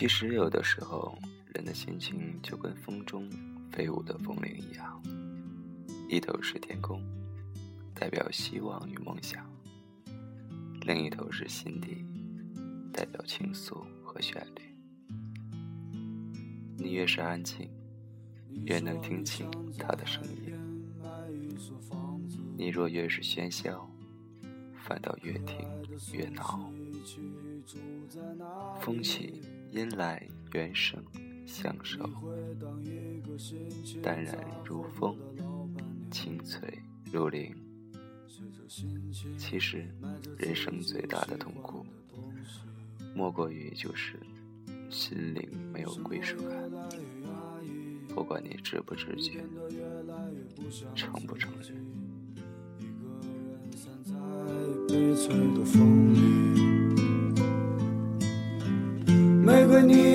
其实有的时候，人的心情就跟风中飞舞的风铃一样，一头是天空，代表希望与梦想；另一头是心底，代表倾诉和旋律。你越是安静，越能听清他的声音；你若越是喧嚣，反倒越听越恼。风起，阴来，缘生相守，淡然如风，清脆如铃。其实，人生最大的痛苦，莫过于就是心灵没有归属感。不管你知不知觉，承不承认。玫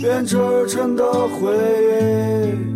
编织成的回忆。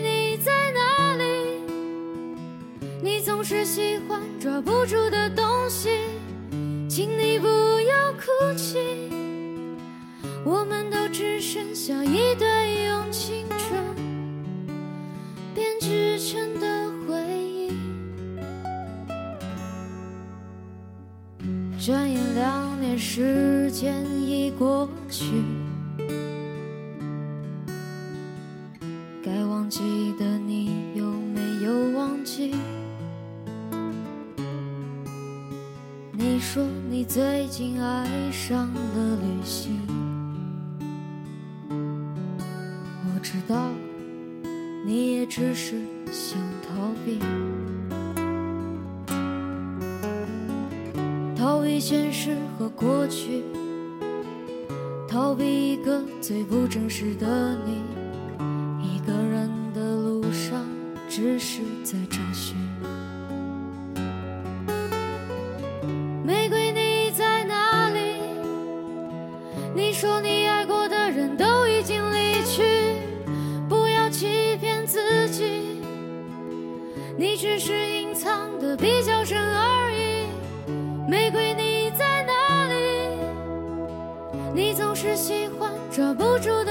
你总是喜欢抓不住的东西，请你不要哭泣，我们都只剩下一堆用青春编织成的回忆。转眼两年，时间已过去，该忘记的说你最近爱上了旅行，我知道你也只是想逃避，逃避现实和过去，逃避一个最不真实的你。一个人的路上，只是在找寻。你说你爱过的人都已经离去，不要欺骗自己，你只是隐藏的比较深而已。玫瑰，你在哪里？你总是喜欢抓不住的